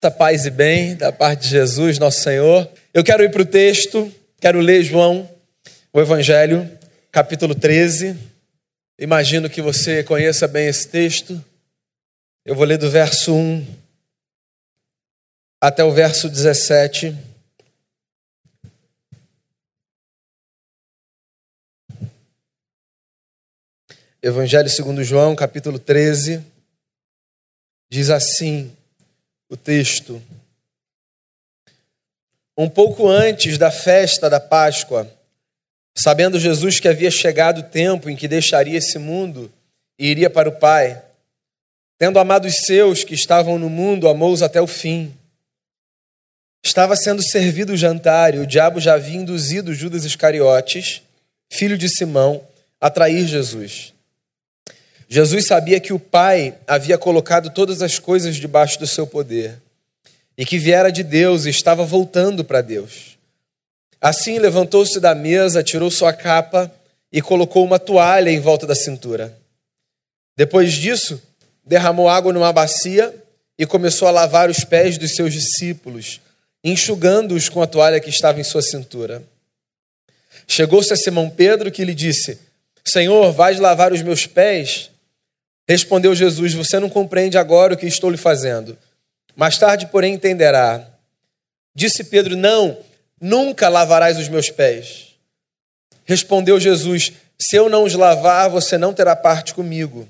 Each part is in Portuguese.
Essa paz e bem da parte de Jesus, nosso Senhor. Eu quero ir para o texto, quero ler João, o Evangelho, capítulo 13. Imagino que você conheça bem esse texto. Eu vou ler do verso 1 até o verso 17. Evangelho segundo João, capítulo 13, diz assim: o texto. Um pouco antes da festa da Páscoa, sabendo Jesus que havia chegado o tempo em que deixaria esse mundo e iria para o Pai, tendo amado os seus que estavam no mundo, amou-os até o fim. Estava sendo servido o jantar e o diabo já havia induzido Judas Iscariotes, filho de Simão, a trair Jesus. Jesus sabia que o Pai havia colocado todas as coisas debaixo do seu poder e que viera de Deus e estava voltando para Deus. Assim levantou-se da mesa, tirou sua capa e colocou uma toalha em volta da cintura. Depois disso, derramou água numa bacia e começou a lavar os pés dos seus discípulos, enxugando-os com a toalha que estava em sua cintura. Chegou-se a Simão Pedro que lhe disse: Senhor, vais lavar os meus pés? Respondeu Jesus: Você não compreende agora o que estou lhe fazendo. Mais tarde, porém, entenderá. Disse Pedro: Não, nunca lavarás os meus pés. Respondeu Jesus: Se eu não os lavar, você não terá parte comigo.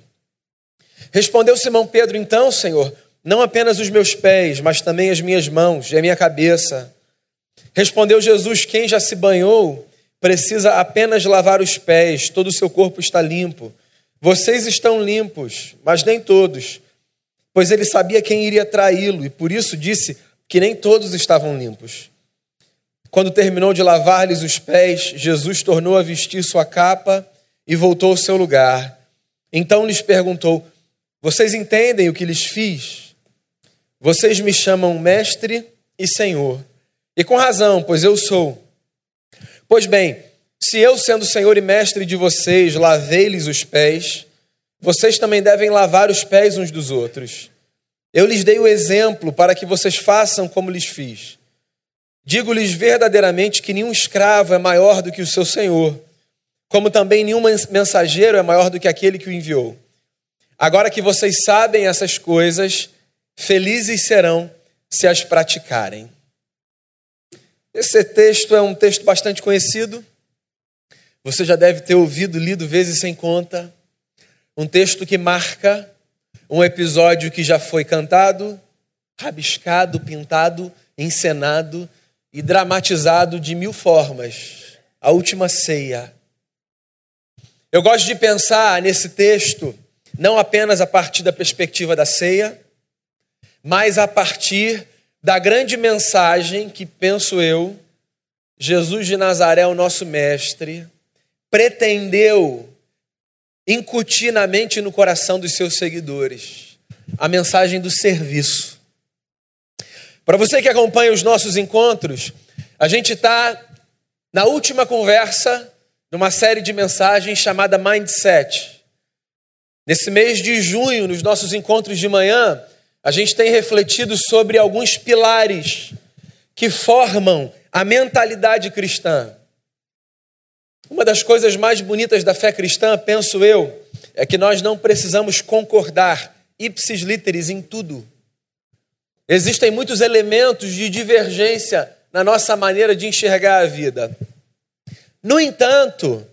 Respondeu Simão Pedro: Então, Senhor, não apenas os meus pés, mas também as minhas mãos e a minha cabeça. Respondeu Jesus: Quem já se banhou precisa apenas lavar os pés, todo o seu corpo está limpo. Vocês estão limpos, mas nem todos, pois ele sabia quem iria traí-lo e por isso disse que nem todos estavam limpos. Quando terminou de lavar-lhes os pés, Jesus tornou a vestir sua capa e voltou ao seu lugar. Então lhes perguntou: Vocês entendem o que lhes fiz? Vocês me chamam mestre e senhor, e com razão, pois eu sou. Pois bem, se eu, sendo Senhor e Mestre de vocês, lavei-lhes os pés, vocês também devem lavar os pés uns dos outros. Eu lhes dei o exemplo para que vocês façam como lhes fiz. Digo-lhes verdadeiramente que nenhum escravo é maior do que o seu senhor, como também nenhum mensageiro é maior do que aquele que o enviou. Agora que vocês sabem essas coisas, felizes serão se as praticarem. Esse texto é um texto bastante conhecido. Você já deve ter ouvido, lido vezes sem conta. Um texto que marca um episódio que já foi cantado, rabiscado, pintado, encenado e dramatizado de mil formas. A última ceia. Eu gosto de pensar nesse texto não apenas a partir da perspectiva da ceia, mas a partir da grande mensagem que, penso eu, Jesus de Nazaré, o nosso mestre, pretendeu incutir na mente e no coração dos seus seguidores a mensagem do serviço. Para você que acompanha os nossos encontros, a gente está na última conversa numa série de mensagens chamada Mindset. Nesse mês de junho, nos nossos encontros de manhã, a gente tem refletido sobre alguns pilares que formam a mentalidade cristã. Uma das coisas mais bonitas da fé cristã, penso eu, é que nós não precisamos concordar ipsis literis em tudo. Existem muitos elementos de divergência na nossa maneira de enxergar a vida. No entanto,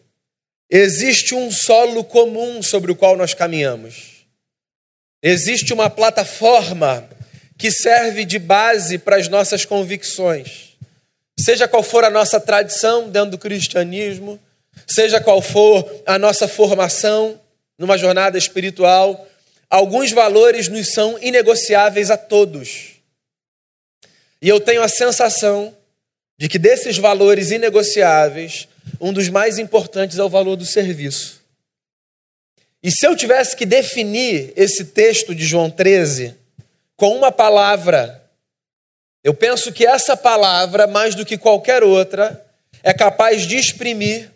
existe um solo comum sobre o qual nós caminhamos. Existe uma plataforma que serve de base para as nossas convicções. Seja qual for a nossa tradição dentro do cristianismo, seja qual for a nossa formação numa jornada espiritual, alguns valores nos são inegociáveis a todos. E eu tenho a sensação de que desses valores inegociáveis, um dos mais importantes é o valor do serviço. E se eu tivesse que definir esse texto de João 13 com uma palavra, eu penso que essa palavra, mais do que qualquer outra, é capaz de exprimir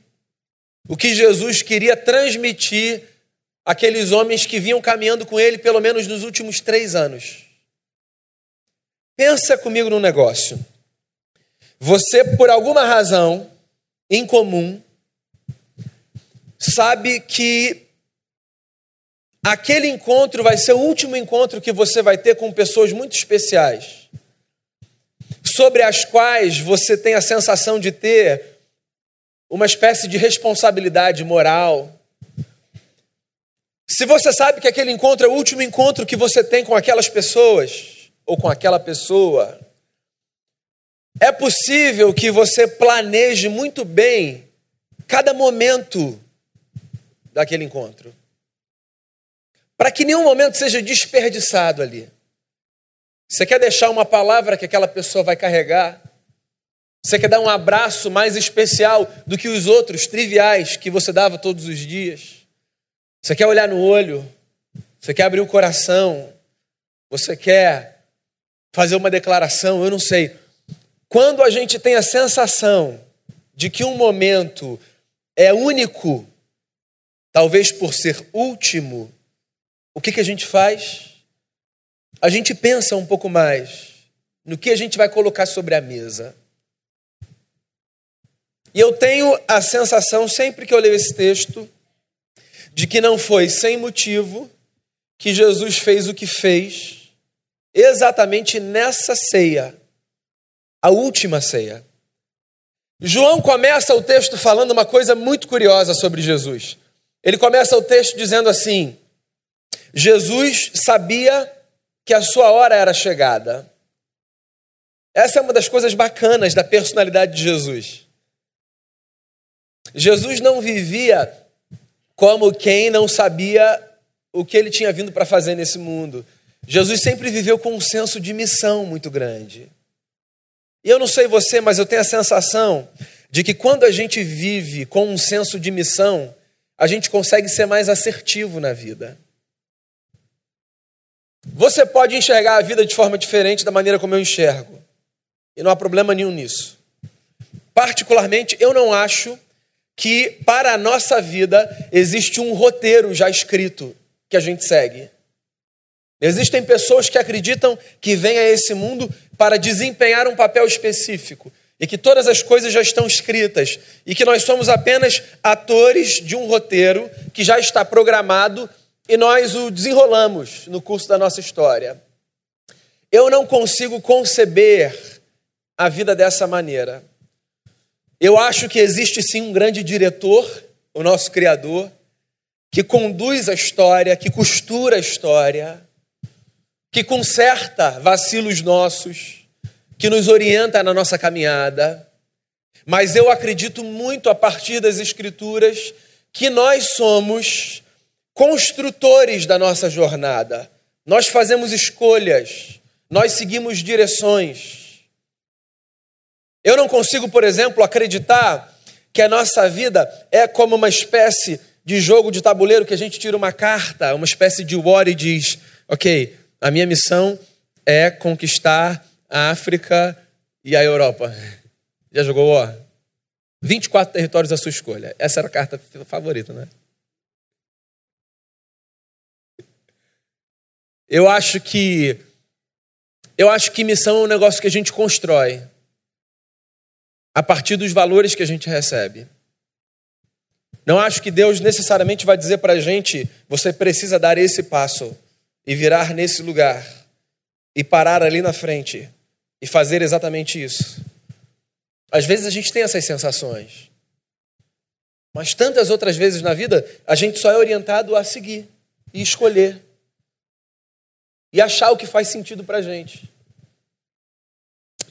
o que Jesus queria transmitir àqueles homens que vinham caminhando com ele pelo menos nos últimos três anos. Pensa comigo num negócio. Você, por alguma razão incomum, sabe que aquele encontro vai ser o último encontro que você vai ter com pessoas muito especiais, sobre as quais você tem a sensação de ter uma espécie de responsabilidade moral. Se você sabe que aquele encontro é o último encontro que você tem com aquelas pessoas, ou com aquela pessoa, é possível que você planeje muito bem cada momento daquele encontro, para que nenhum momento seja desperdiçado ali. Você quer deixar uma palavra que aquela pessoa vai carregar? Você quer dar um abraço mais especial do que os outros triviais que você dava todos os dias? Você quer olhar no olho? Você quer abrir o coração? Você quer fazer uma declaração? Eu não sei. Quando a gente tem a sensação de que um momento é único, talvez por ser último, o que, que a gente faz? A gente pensa um pouco mais no que a gente vai colocar sobre a mesa. E eu tenho a sensação, sempre que eu leio esse texto, de que não foi sem motivo que Jesus fez o que fez, exatamente nessa ceia a última ceia. João começa o texto falando uma coisa muito curiosa sobre Jesus. Ele começa o texto dizendo assim: Jesus sabia que a sua hora era chegada. Essa é uma das coisas bacanas da personalidade de Jesus. Jesus não vivia como quem não sabia o que ele tinha vindo para fazer nesse mundo. Jesus sempre viveu com um senso de missão muito grande. E eu não sei você, mas eu tenho a sensação de que quando a gente vive com um senso de missão, a gente consegue ser mais assertivo na vida. Você pode enxergar a vida de forma diferente da maneira como eu enxergo. E não há problema nenhum nisso. Particularmente, eu não acho que para a nossa vida existe um roteiro já escrito que a gente segue. Existem pessoas que acreditam que vêm a esse mundo para desempenhar um papel específico e que todas as coisas já estão escritas e que nós somos apenas atores de um roteiro que já está programado e nós o desenrolamos no curso da nossa história. Eu não consigo conceber a vida dessa maneira. Eu acho que existe sim um grande diretor, o nosso Criador, que conduz a história, que costura a história que conserta vacilos nossos, que nos orienta na nossa caminhada. Mas eu acredito muito a partir das Escrituras que nós somos construtores da nossa jornada. Nós fazemos escolhas, nós seguimos direções. Eu não consigo, por exemplo, acreditar que a nossa vida é como uma espécie de jogo de tabuleiro que a gente tira uma carta, uma espécie de war e diz: ok, a minha missão é conquistar a África e a Europa. Já jogou ó? 24 territórios à sua escolha. Essa era a carta favorita, né? Eu acho que eu acho que missão é um negócio que a gente constrói a partir dos valores que a gente recebe. Não acho que Deus necessariamente vai dizer para a gente: você precisa dar esse passo e virar nesse lugar e parar ali na frente e fazer exatamente isso. Às vezes a gente tem essas sensações, mas tantas outras vezes na vida a gente só é orientado a seguir e escolher e achar o que faz sentido para a gente.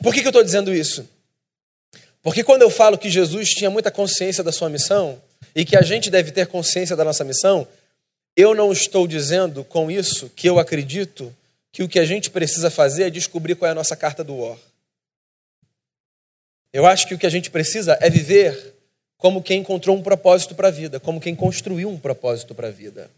Por que, que eu estou dizendo isso? Porque quando eu falo que Jesus tinha muita consciência da sua missão e que a gente deve ter consciência da nossa missão, eu não estou dizendo com isso que eu acredito que o que a gente precisa fazer é descobrir qual é a nossa carta do War. Eu acho que o que a gente precisa é viver como quem encontrou um propósito para a vida, como quem construiu um propósito para a vida.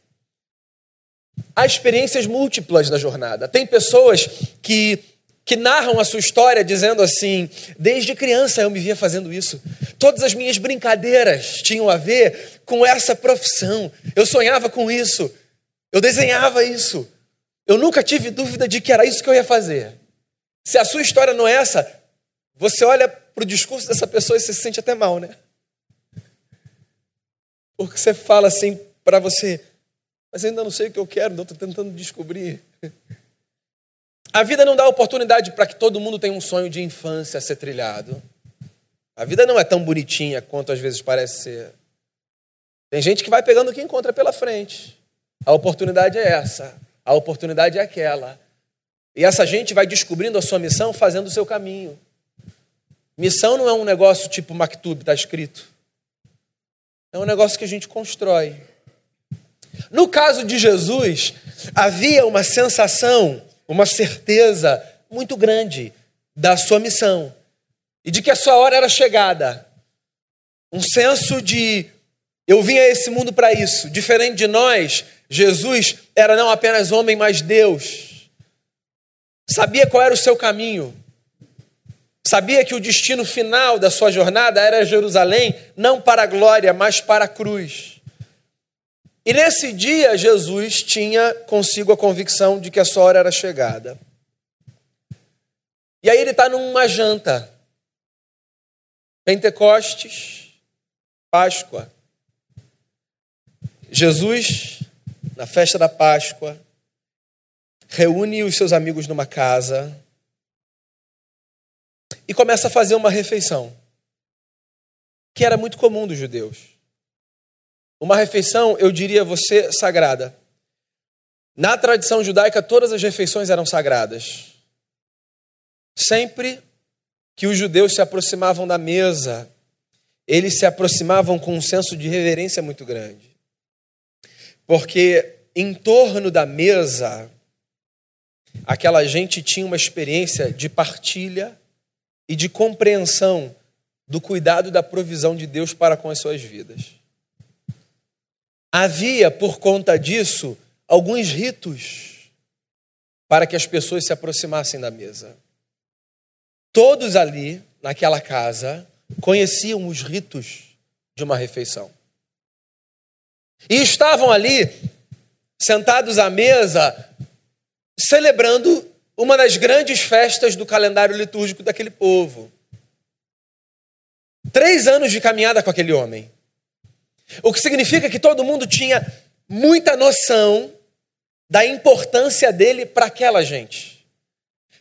Há experiências múltiplas na jornada. Tem pessoas que que narram a sua história dizendo assim: desde criança eu me via fazendo isso. Todas as minhas brincadeiras tinham a ver com essa profissão. Eu sonhava com isso. Eu desenhava isso. Eu nunca tive dúvida de que era isso que eu ia fazer. Se a sua história não é essa, você olha para o discurso dessa pessoa e se sente até mal, né? Porque você fala assim para você, mas ainda não sei o que eu quero, não estou tentando descobrir. A vida não dá oportunidade para que todo mundo tenha um sonho de infância a ser trilhado. A vida não é tão bonitinha quanto às vezes parece ser. Tem gente que vai pegando o que encontra pela frente. A oportunidade é essa, a oportunidade é aquela. E essa gente vai descobrindo a sua missão fazendo o seu caminho. Missão não é um negócio tipo Maktub, está escrito. É um negócio que a gente constrói. No caso de Jesus, havia uma sensação, uma certeza muito grande da sua missão e de que a sua hora era chegada. Um senso de eu vim a esse mundo para isso. Diferente de nós, Jesus era não apenas homem, mas Deus. Sabia qual era o seu caminho. Sabia que o destino final da sua jornada era Jerusalém, não para a glória, mas para a cruz. E nesse dia, Jesus tinha consigo a convicção de que a sua hora era chegada. E aí ele está numa janta. Pentecostes, Páscoa. Jesus, na festa da Páscoa, reúne os seus amigos numa casa e começa a fazer uma refeição, que era muito comum dos judeus. Uma refeição, eu diria você, sagrada. Na tradição judaica, todas as refeições eram sagradas. Sempre que os judeus se aproximavam da mesa, eles se aproximavam com um senso de reverência muito grande. Porque em torno da mesa, aquela gente tinha uma experiência de partilha e de compreensão do cuidado e da provisão de Deus para com as suas vidas. Havia, por conta disso, alguns ritos para que as pessoas se aproximassem da mesa. Todos ali, naquela casa, conheciam os ritos de uma refeição. E estavam ali, sentados à mesa, celebrando uma das grandes festas do calendário litúrgico daquele povo. Três anos de caminhada com aquele homem. O que significa que todo mundo tinha muita noção da importância dele para aquela gente.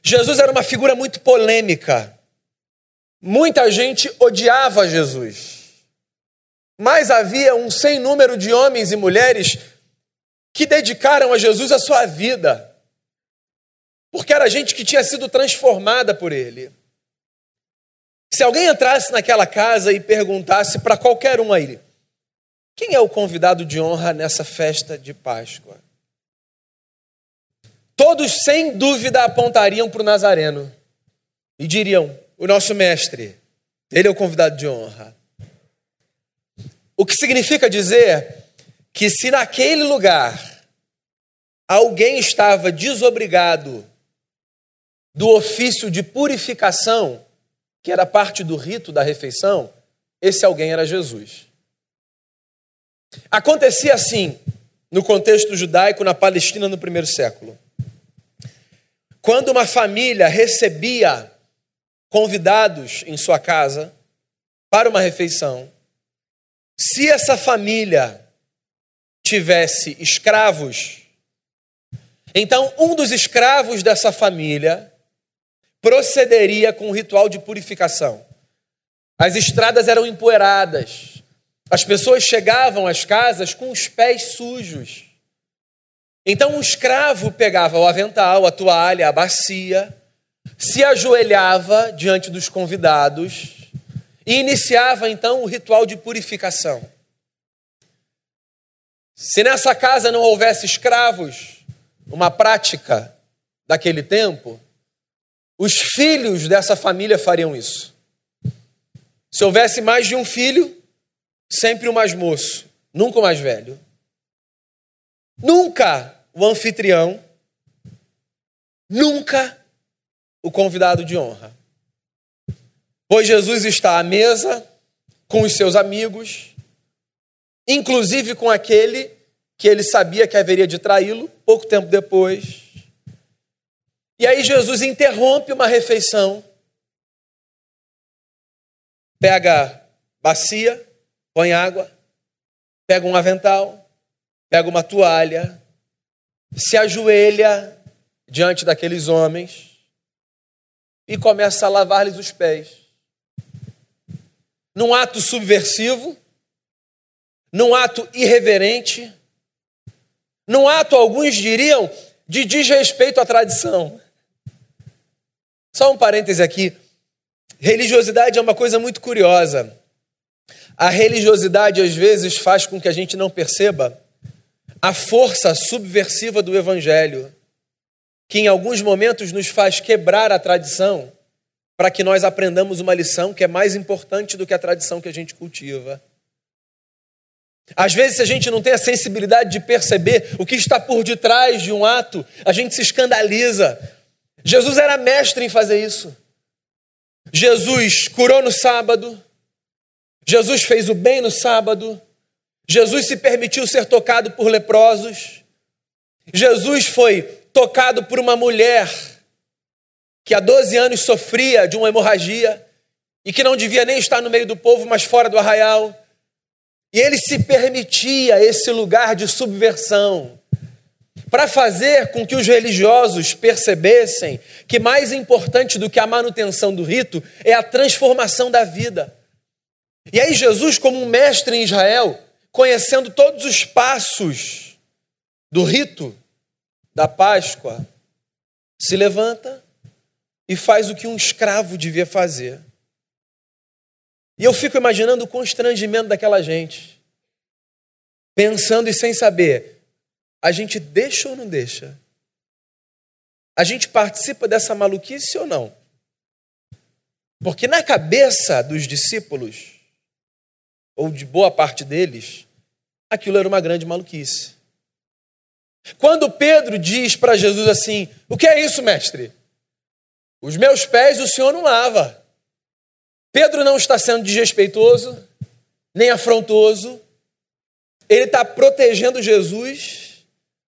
Jesus era uma figura muito polêmica. Muita gente odiava Jesus. Mas havia um sem número de homens e mulheres que dedicaram a Jesus a sua vida porque era gente que tinha sido transformada por ele. Se alguém entrasse naquela casa e perguntasse para qualquer um aí, quem é o convidado de honra nessa festa de Páscoa? Todos, sem dúvida, apontariam para o Nazareno e diriam: o nosso mestre, ele é o convidado de honra. O que significa dizer que, se naquele lugar alguém estava desobrigado do ofício de purificação, que era parte do rito da refeição, esse alguém era Jesus. Acontecia assim no contexto judaico na Palestina no primeiro século. Quando uma família recebia convidados em sua casa para uma refeição, se essa família tivesse escravos, então um dos escravos dessa família procederia com um ritual de purificação. As estradas eram empoeiradas. As pessoas chegavam às casas com os pés sujos. Então o escravo pegava o avental, a toalha, a bacia, se ajoelhava diante dos convidados e iniciava então o ritual de purificação. Se nessa casa não houvesse escravos, uma prática daquele tempo, os filhos dessa família fariam isso. Se houvesse mais de um filho, sempre o mais moço, nunca o mais velho. Nunca o anfitrião, nunca o convidado de honra. Pois Jesus está à mesa com os seus amigos, inclusive com aquele que ele sabia que haveria de traí-lo pouco tempo depois. E aí Jesus interrompe uma refeição, pega bacia, põe água, pega um avental, pega uma toalha, se ajoelha diante daqueles homens e começa a lavar-lhes os pés. Num ato subversivo, num ato irreverente, num ato, alguns diriam, de desrespeito à tradição. Só um parêntese aqui. Religiosidade é uma coisa muito curiosa. A religiosidade, às vezes, faz com que a gente não perceba a força subversiva do Evangelho, que em alguns momentos nos faz quebrar a tradição para que nós aprendamos uma lição que é mais importante do que a tradição que a gente cultiva. Às vezes, se a gente não tem a sensibilidade de perceber o que está por detrás de um ato, a gente se escandaliza. Jesus era mestre em fazer isso. Jesus curou no sábado, Jesus fez o bem no sábado, Jesus se permitiu ser tocado por leprosos, Jesus foi tocado por uma mulher que há 12 anos sofria de uma hemorragia e que não devia nem estar no meio do povo, mas fora do arraial. E ele se permitia esse lugar de subversão para fazer com que os religiosos percebessem que mais importante do que a manutenção do rito é a transformação da vida. E aí, Jesus, como um mestre em Israel, conhecendo todos os passos do rito da Páscoa, se levanta e faz o que um escravo devia fazer. E eu fico imaginando o constrangimento daquela gente, pensando e sem saber: a gente deixa ou não deixa? A gente participa dessa maluquice ou não? Porque na cabeça dos discípulos, ou de boa parte deles, aquilo era uma grande maluquice. Quando Pedro diz para Jesus assim: O que é isso, mestre? Os meus pés o senhor não lava. Pedro não está sendo desrespeitoso, nem afrontoso, ele está protegendo Jesus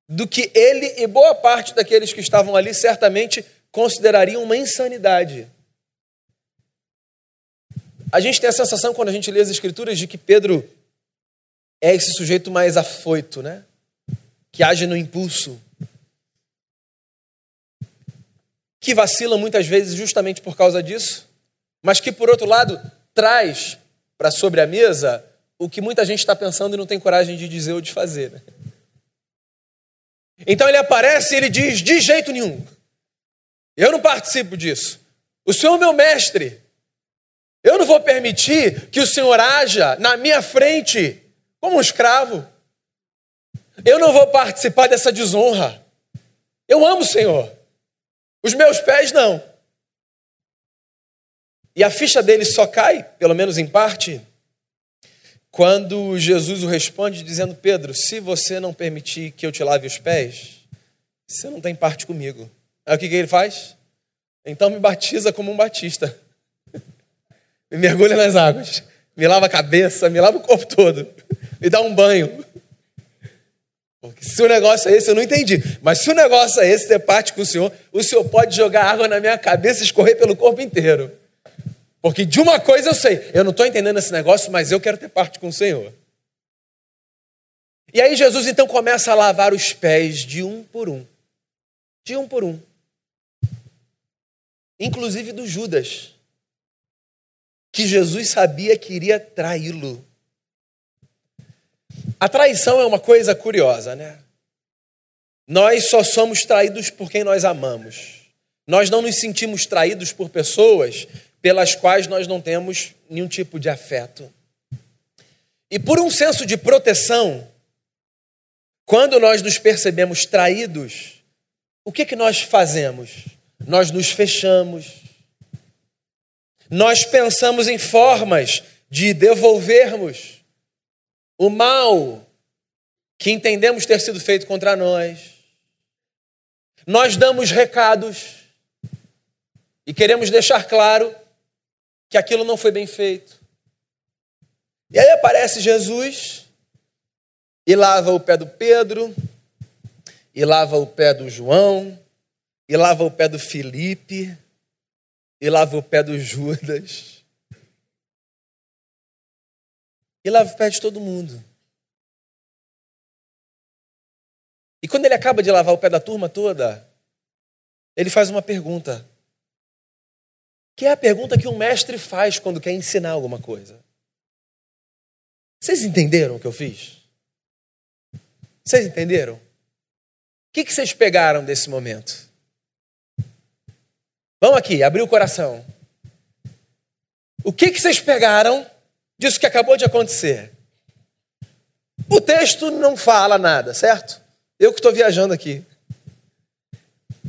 do que ele e boa parte daqueles que estavam ali certamente considerariam uma insanidade. A gente tem a sensação, quando a gente lê as Escrituras, de que Pedro é esse sujeito mais afoito, né? Que age no impulso. Que vacila muitas vezes justamente por causa disso mas que, por outro lado, traz para sobre a mesa o que muita gente está pensando e não tem coragem de dizer ou de fazer. Né? Então ele aparece e ele diz: de jeito nenhum, eu não participo disso. O Senhor é meu mestre. Eu não vou permitir que o Senhor haja na minha frente como um escravo. Eu não vou participar dessa desonra. Eu amo o Senhor. Os meus pés não. E a ficha dele só cai, pelo menos em parte, quando Jesus o responde dizendo: Pedro, se você não permitir que eu te lave os pés, você não tem parte comigo. Aí o que, que ele faz? Então me batiza como um batista. Me mergulha nas águas. Me lava a cabeça, me lava o corpo todo. Me dá um banho. Porque se o negócio é esse, eu não entendi. Mas se o negócio é esse, ter parte com o Senhor, o Senhor pode jogar água na minha cabeça e escorrer pelo corpo inteiro. Porque de uma coisa eu sei, eu não estou entendendo esse negócio, mas eu quero ter parte com o Senhor. E aí Jesus então começa a lavar os pés de um por um. De um por um. Inclusive do Judas, que Jesus sabia que iria traí-lo. A traição é uma coisa curiosa, né? Nós só somos traídos por quem nós amamos. Nós não nos sentimos traídos por pessoas pelas quais nós não temos nenhum tipo de afeto. E por um senso de proteção, quando nós nos percebemos traídos, o que, que nós fazemos? Nós nos fechamos. Nós pensamos em formas de devolvermos o mal que entendemos ter sido feito contra nós. Nós damos recados e queremos deixar claro que aquilo não foi bem feito. E aí aparece Jesus e lava o pé do Pedro, e lava o pé do João, e lava o pé do Felipe, e lava o pé do Judas, e lava o pé de todo mundo. E quando ele acaba de lavar o pé da turma toda, ele faz uma pergunta. Que é a pergunta que um mestre faz quando quer ensinar alguma coisa. Vocês entenderam o que eu fiz? Vocês entenderam? O que, vocês pegaram desse momento? Vamos aqui, abrir o coração. O que, que vocês pegaram disso que acabou de acontecer? O texto não fala nada, certo? Eu que estou viajando aqui.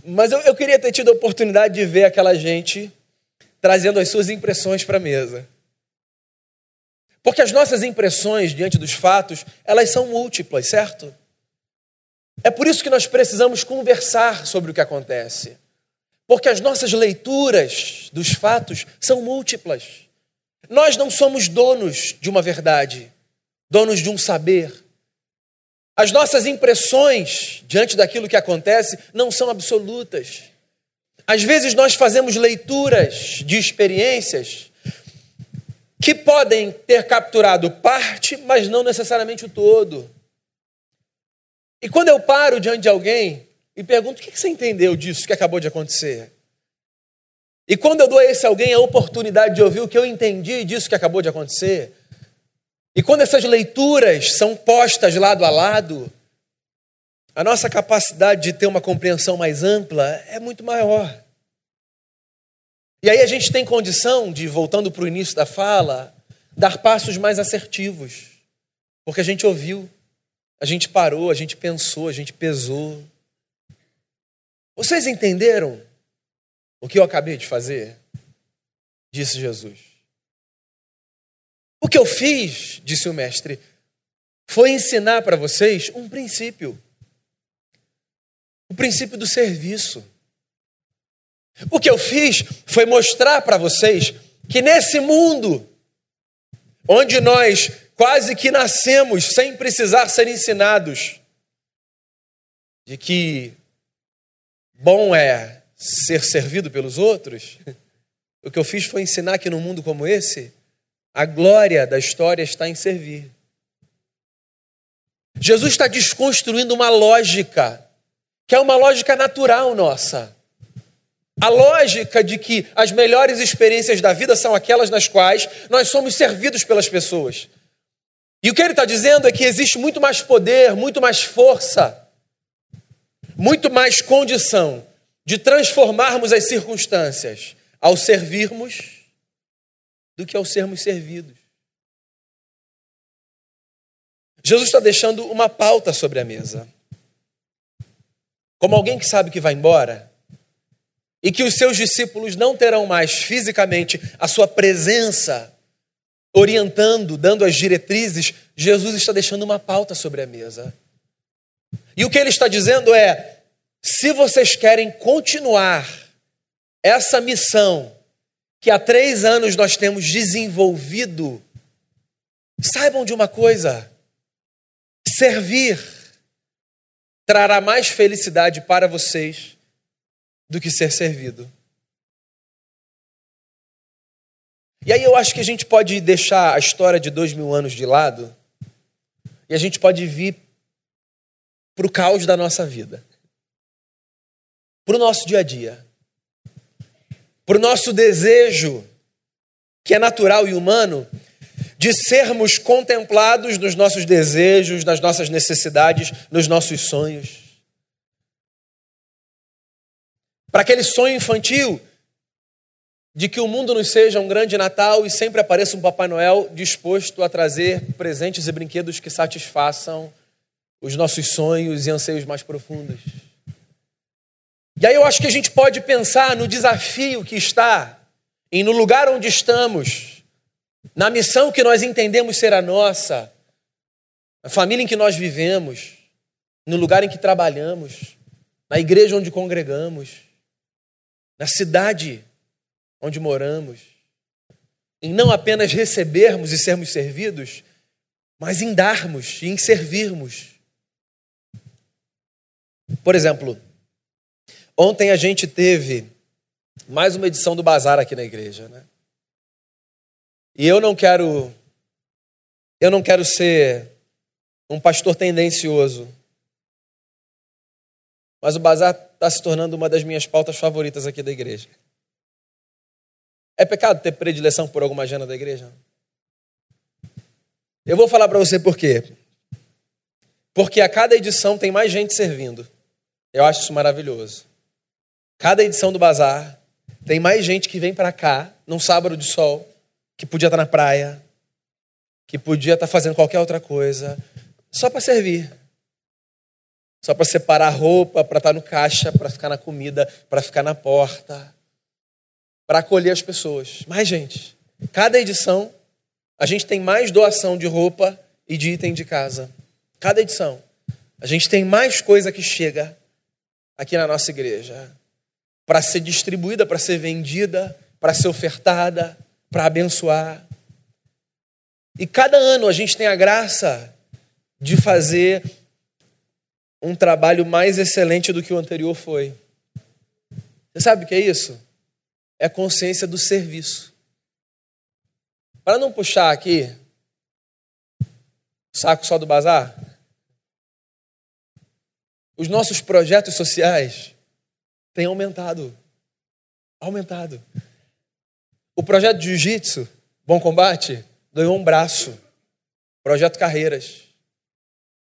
Mas eu, eu queria ter tido a oportunidade de ver aquela gente trazendo as suas impressões para a mesa. Porque as nossas impressões diante dos fatos, elas são múltiplas, certo? É por isso que nós precisamos conversar sobre o que acontece. Porque as nossas leituras dos fatos são múltiplas. Nós não somos donos de uma verdade, donos de um saber. As nossas impressões diante daquilo que acontece não são absolutas. Às vezes nós fazemos leituras de experiências que podem ter capturado parte, mas não necessariamente o todo. E quando eu paro diante de alguém e pergunto: o que você entendeu disso que acabou de acontecer? E quando eu dou a esse alguém a oportunidade de ouvir o que eu entendi disso que acabou de acontecer, e quando essas leituras são postas lado a lado, a nossa capacidade de ter uma compreensão mais ampla é muito maior. E aí a gente tem condição de, voltando para o início da fala, dar passos mais assertivos. Porque a gente ouviu, a gente parou, a gente pensou, a gente pesou. Vocês entenderam o que eu acabei de fazer? Disse Jesus. O que eu fiz, disse o mestre, foi ensinar para vocês um princípio. O princípio do serviço. O que eu fiz foi mostrar para vocês que nesse mundo, onde nós quase que nascemos sem precisar ser ensinados, de que bom é ser servido pelos outros, o que eu fiz foi ensinar que num mundo como esse, a glória da história está em servir. Jesus está desconstruindo uma lógica, que é uma lógica natural nossa. A lógica de que as melhores experiências da vida são aquelas nas quais nós somos servidos pelas pessoas. E o que ele está dizendo é que existe muito mais poder, muito mais força, muito mais condição de transformarmos as circunstâncias ao servirmos do que ao sermos servidos. Jesus está deixando uma pauta sobre a mesa. Como alguém que sabe que vai embora, e que os seus discípulos não terão mais fisicamente a sua presença orientando, dando as diretrizes, Jesus está deixando uma pauta sobre a mesa. E o que ele está dizendo é: se vocês querem continuar essa missão que há três anos nós temos desenvolvido, saibam de uma coisa: servir trará mais felicidade para vocês do que ser servido. E aí eu acho que a gente pode deixar a história de dois mil anos de lado e a gente pode vir para o caos da nossa vida, para o nosso dia a dia, para o nosso desejo, que é natural e humano, de sermos contemplados nos nossos desejos, nas nossas necessidades, nos nossos sonhos. Para aquele sonho infantil de que o mundo nos seja um grande Natal e sempre apareça um Papai Noel disposto a trazer presentes e brinquedos que satisfaçam os nossos sonhos e anseios mais profundos. E aí eu acho que a gente pode pensar no desafio que está em no lugar onde estamos, na missão que nós entendemos ser a nossa, na família em que nós vivemos, no lugar em que trabalhamos, na igreja onde congregamos na cidade onde moramos, em não apenas recebermos e sermos servidos, mas em darmos e em servirmos. Por exemplo, Ontem a gente teve mais uma edição do Bazar aqui na igreja, né? E eu não quero eu não quero ser um pastor tendencioso. Mas o bazar está se tornando uma das minhas pautas favoritas aqui da igreja. É pecado ter predileção por alguma agenda da igreja? Eu vou falar para você por quê. Porque a cada edição tem mais gente servindo. Eu acho isso maravilhoso. Cada edição do bazar tem mais gente que vem para cá num sábado de sol, que podia estar tá na praia, que podia estar tá fazendo qualquer outra coisa, só para servir. Só para separar roupa, para estar tá no caixa, para ficar na comida, para ficar na porta, para acolher as pessoas. Mais gente. Cada edição, a gente tem mais doação de roupa e de item de casa. Cada edição. A gente tem mais coisa que chega aqui na nossa igreja para ser distribuída, para ser vendida, para ser ofertada, para abençoar. E cada ano a gente tem a graça de fazer um trabalho mais excelente do que o anterior foi. Você sabe o que é isso? É a consciência do serviço. Para não puxar aqui saco só do bazar, os nossos projetos sociais têm aumentado. Aumentado. O projeto de jiu-jitsu, Bom Combate, ganhou um braço. Projeto Carreiras.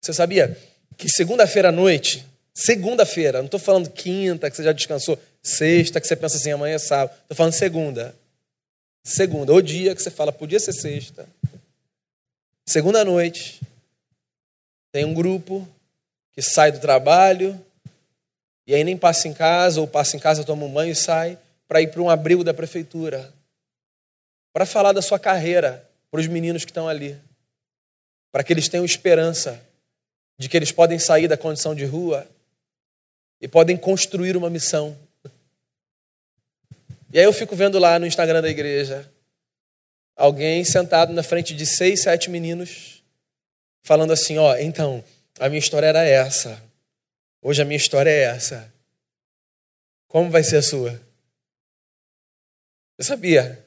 Você sabia que segunda-feira à noite, segunda-feira, não estou falando quinta, que você já descansou, sexta, que você pensa assim, amanhã é sábado. Estou falando segunda. Segunda, o dia que você fala, podia ser sexta. Segunda noite, tem um grupo que sai do trabalho, e aí nem passa em casa, ou passa em casa, toma um banho e sai, para ir para um abrigo da prefeitura. Para falar da sua carreira, para os meninos que estão ali, para que eles tenham esperança de que eles podem sair da condição de rua e podem construir uma missão. E aí eu fico vendo lá no Instagram da igreja alguém sentado na frente de seis, sete meninos, falando assim: ó, então, a minha história era essa. Hoje a minha história é essa. Como vai ser a sua? Você sabia?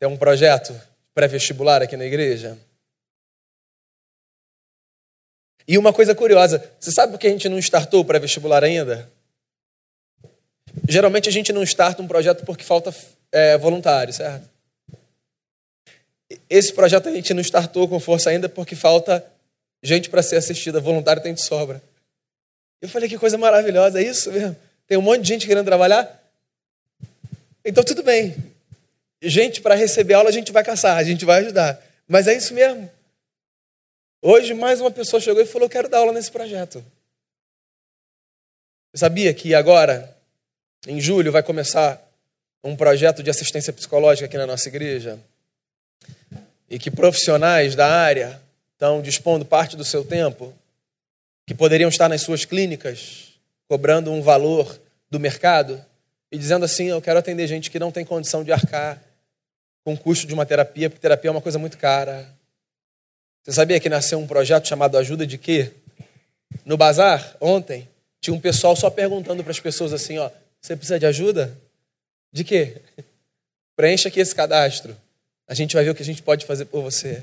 Tem um projeto pré-vestibular aqui na igreja. E uma coisa curiosa, você sabe por que a gente não startou o pré-vestibular ainda? Geralmente a gente não starta um projeto porque falta é, voluntário, certo? Esse projeto a gente não startou com força ainda porque falta gente para ser assistida. Voluntário tem de sobra. Eu falei que coisa maravilhosa, é isso mesmo? Tem um monte de gente querendo trabalhar? Então tudo bem, gente para receber aula a gente vai caçar, a gente vai ajudar. Mas é isso mesmo. Hoje mais uma pessoa chegou e falou: quero dar aula nesse projeto. Você sabia que agora, em julho, vai começar um projeto de assistência psicológica aqui na nossa igreja? E que profissionais da área estão dispondo parte do seu tempo, que poderiam estar nas suas clínicas, cobrando um valor do mercado e dizendo assim: Eu quero atender gente que não tem condição de arcar com o custo de uma terapia, porque terapia é uma coisa muito cara. Você sabia que nasceu um projeto chamado Ajuda de Quê? No bazar, ontem, tinha um pessoal só perguntando para as pessoas assim: ó, você precisa de ajuda? De quê? Preencha aqui esse cadastro. A gente vai ver o que a gente pode fazer por você.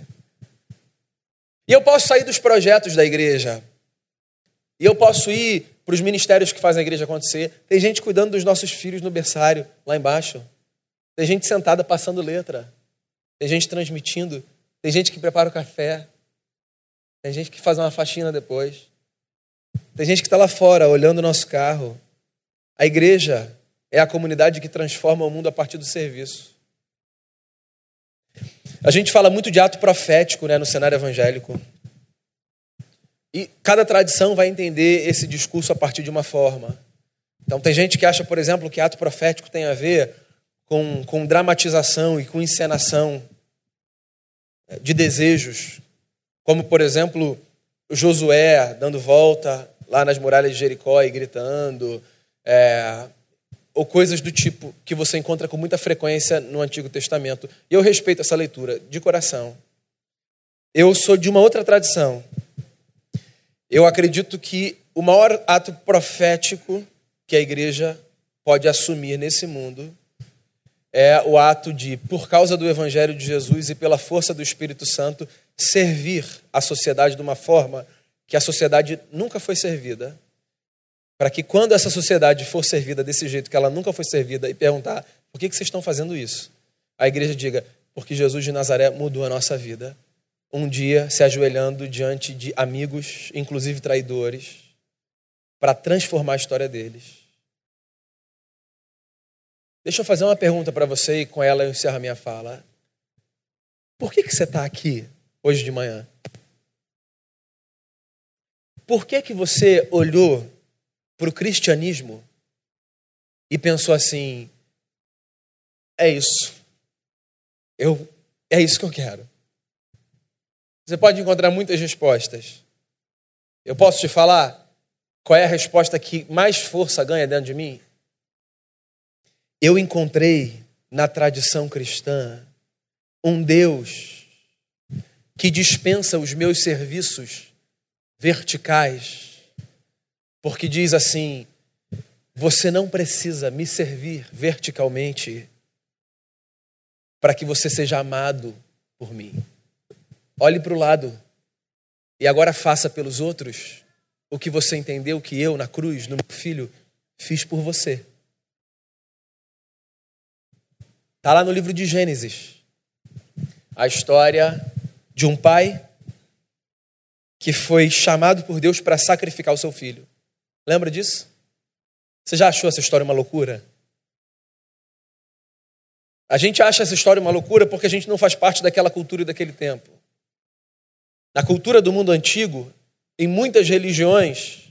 E eu posso sair dos projetos da igreja. E eu posso ir para os ministérios que fazem a igreja acontecer. Tem gente cuidando dos nossos filhos no berçário, lá embaixo. Tem gente sentada passando letra. Tem gente transmitindo. Tem gente que prepara o café. Tem gente que faz uma faxina depois. Tem gente que está lá fora olhando o nosso carro. A igreja é a comunidade que transforma o mundo a partir do serviço. A gente fala muito de ato profético né, no cenário evangélico. E cada tradição vai entender esse discurso a partir de uma forma. Então, tem gente que acha, por exemplo, que ato profético tem a ver com, com dramatização e com encenação de desejos, como, por exemplo, Josué dando volta lá nas muralhas de Jericó e gritando, é, ou coisas do tipo que você encontra com muita frequência no Antigo Testamento. E eu respeito essa leitura de coração. Eu sou de uma outra tradição. Eu acredito que o maior ato profético que a igreja pode assumir nesse mundo é o ato de, por causa do Evangelho de Jesus e pela força do Espírito Santo, servir a sociedade de uma forma que a sociedade nunca foi servida. Para que quando essa sociedade for servida desse jeito que ela nunca foi servida e perguntar por que, que vocês estão fazendo isso, a igreja diga, porque Jesus de Nazaré mudou a nossa vida. Um dia se ajoelhando diante de amigos, inclusive traidores, para transformar a história deles. Deixa eu fazer uma pergunta para você e com ela eu encerro a minha fala. Por que, que você está aqui hoje de manhã? Por que, que você olhou para o cristianismo e pensou assim: é isso, eu, é isso que eu quero? Você pode encontrar muitas respostas. Eu posso te falar qual é a resposta que mais força ganha dentro de mim? Eu encontrei na tradição cristã um Deus que dispensa os meus serviços verticais, porque diz assim: você não precisa me servir verticalmente para que você seja amado por mim. Olhe para o lado e agora faça pelos outros o que você entendeu que eu, na cruz, no meu filho, fiz por você. Está lá no livro de Gênesis. A história de um pai que foi chamado por Deus para sacrificar o seu filho. Lembra disso? Você já achou essa história uma loucura? A gente acha essa história uma loucura porque a gente não faz parte daquela cultura e daquele tempo. Na cultura do mundo antigo, em muitas religiões,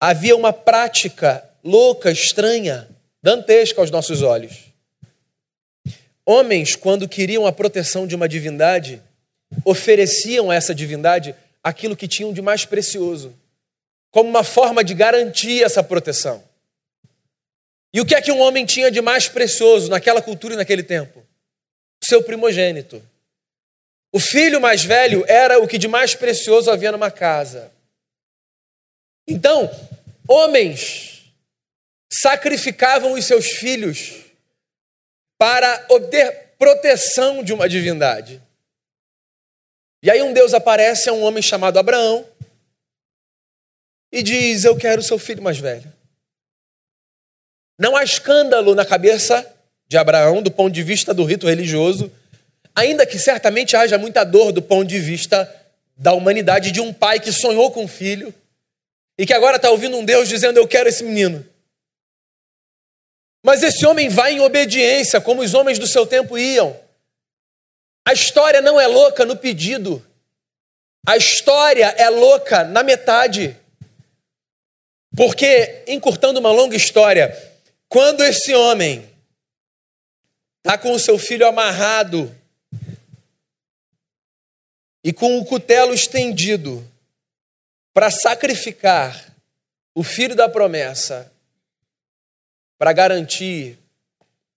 havia uma prática louca, estranha, dantesca aos nossos olhos. Homens, quando queriam a proteção de uma divindade, ofereciam a essa divindade aquilo que tinham de mais precioso, como uma forma de garantir essa proteção. E o que é que um homem tinha de mais precioso naquela cultura e naquele tempo? O seu primogênito. O filho mais velho era o que de mais precioso havia numa casa. Então, homens sacrificavam os seus filhos para obter proteção de uma divindade. E aí um Deus aparece a um homem chamado Abraão e diz: Eu quero seu filho mais velho. Não há escândalo na cabeça de Abraão do ponto de vista do rito religioso, ainda que certamente haja muita dor do ponto de vista da humanidade de um pai que sonhou com um filho e que agora está ouvindo um Deus dizendo: Eu quero esse menino. Mas esse homem vai em obediência, como os homens do seu tempo iam. A história não é louca no pedido. A história é louca na metade. Porque, encurtando uma longa história, quando esse homem está com o seu filho amarrado e com o cutelo estendido para sacrificar o filho da promessa, para garantir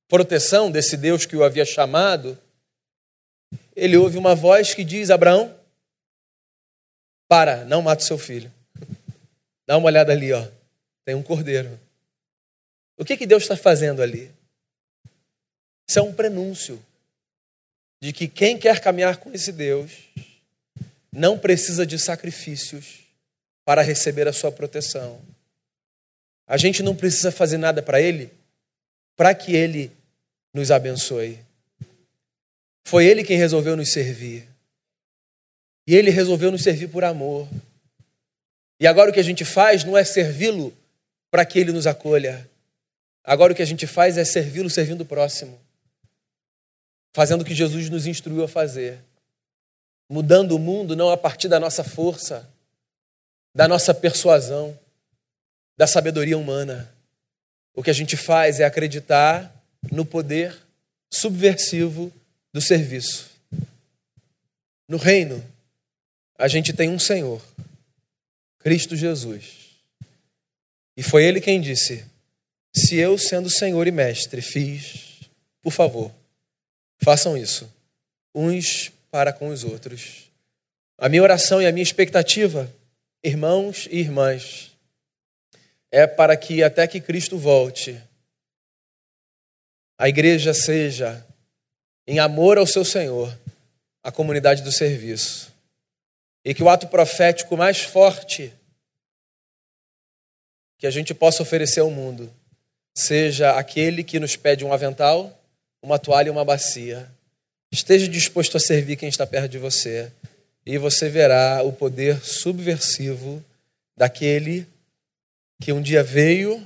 proteção desse Deus que o havia chamado, ele ouve uma voz que diz: Abraão, para, não mate seu filho. Dá uma olhada ali, ó. Tem um cordeiro. O que, que Deus está fazendo ali? Isso é um prenúncio de que quem quer caminhar com esse Deus não precisa de sacrifícios para receber a sua proteção. A gente não precisa fazer nada para Ele para que Ele nos abençoe. Foi Ele quem resolveu nos servir. E Ele resolveu nos servir por amor. E agora o que a gente faz não é servi-lo para que Ele nos acolha. Agora o que a gente faz é servi-lo servindo o próximo. Fazendo o que Jesus nos instruiu a fazer. Mudando o mundo não a partir da nossa força, da nossa persuasão, da sabedoria humana. O que a gente faz é acreditar no poder subversivo do serviço. No reino, a gente tem um Senhor, Cristo Jesus. E foi Ele quem disse: Se eu, sendo Senhor e Mestre, fiz, por favor, façam isso, uns para com os outros. A minha oração e a minha expectativa, irmãos e irmãs, é para que até que Cristo volte, a igreja seja, em amor ao seu Senhor, a comunidade do serviço. E que o ato profético mais forte que a gente possa oferecer ao mundo seja aquele que nos pede um avental, uma toalha e uma bacia. Esteja disposto a servir quem está perto de você, e você verá o poder subversivo daquele que um dia veio,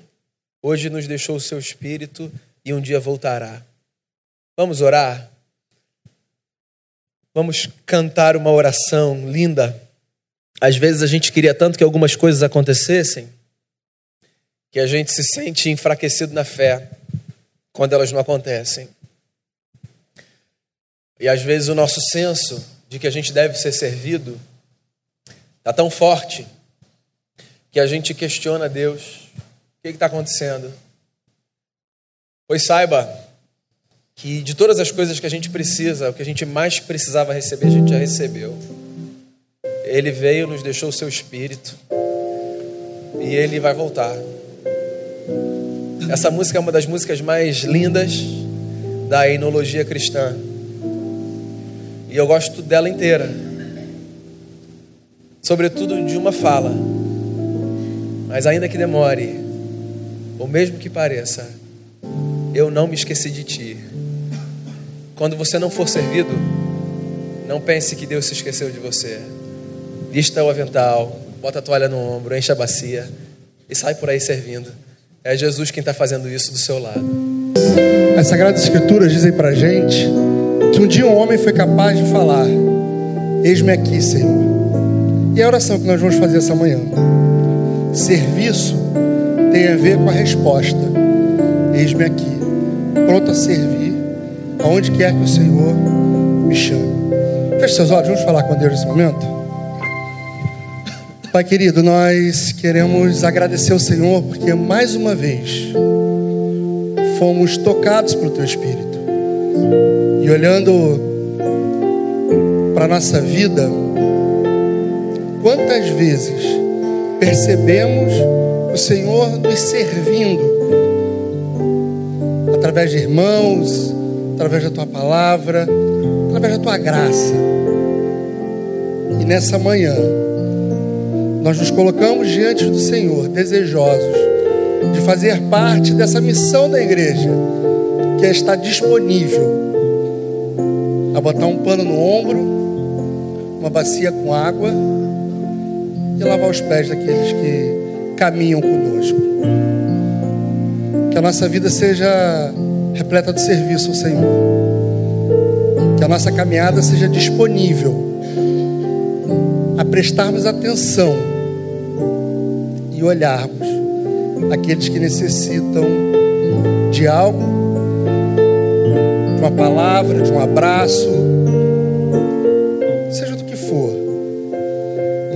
hoje nos deixou o seu espírito e um dia voltará. Vamos orar? Vamos cantar uma oração linda. Às vezes a gente queria tanto que algumas coisas acontecessem que a gente se sente enfraquecido na fé quando elas não acontecem. E às vezes o nosso senso de que a gente deve ser servido está tão forte que a gente questiona Deus: o que está acontecendo? Pois saiba que de todas as coisas que a gente precisa, o que a gente mais precisava receber, a gente já recebeu. Ele veio, nos deixou o seu espírito e ele vai voltar. Essa música é uma das músicas mais lindas da enologia cristã. E eu gosto dela inteira. Sobretudo de uma fala. Mas ainda que demore, ou mesmo que pareça, eu não me esqueci de ti. Quando você não for servido, não pense que Deus se esqueceu de você. Vista o avental, bota a toalha no ombro, enche a bacia e sai por aí servindo. É Jesus quem está fazendo isso do seu lado. As Sagradas Escrituras dizem para gente que um dia um homem foi capaz de falar: Eis-me aqui, Senhor. E a oração que nós vamos fazer essa manhã. Serviço tem a ver com a resposta. Eis-me aqui, pronto a servir, aonde quer que o Senhor me chame. Feche seus olhos, vamos falar com Deus nesse momento. Pai querido, nós queremos agradecer ao Senhor porque mais uma vez fomos tocados pelo Teu Espírito. E olhando para a nossa vida, quantas vezes percebemos o Senhor nos servindo através de irmãos, através da tua palavra, através da tua graça. E nessa manhã, nós nos colocamos diante do Senhor, desejosos de fazer parte dessa missão da igreja, que é estar disponível a botar um pano no ombro, uma bacia com água e lavar os pés daqueles que caminham conosco. Que a nossa vida seja repleta de serviço ao Senhor. Que a nossa caminhada seja disponível a prestarmos atenção e olharmos aqueles que necessitam de algo, de uma palavra, de um abraço,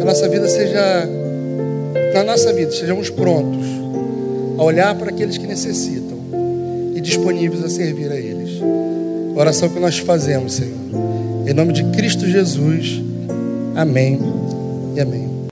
a nossa vida seja, na nossa vida, sejamos prontos a olhar para aqueles que necessitam e disponíveis a servir a eles. A oração que nós fazemos, Senhor. Em nome de Cristo Jesus. Amém e amém.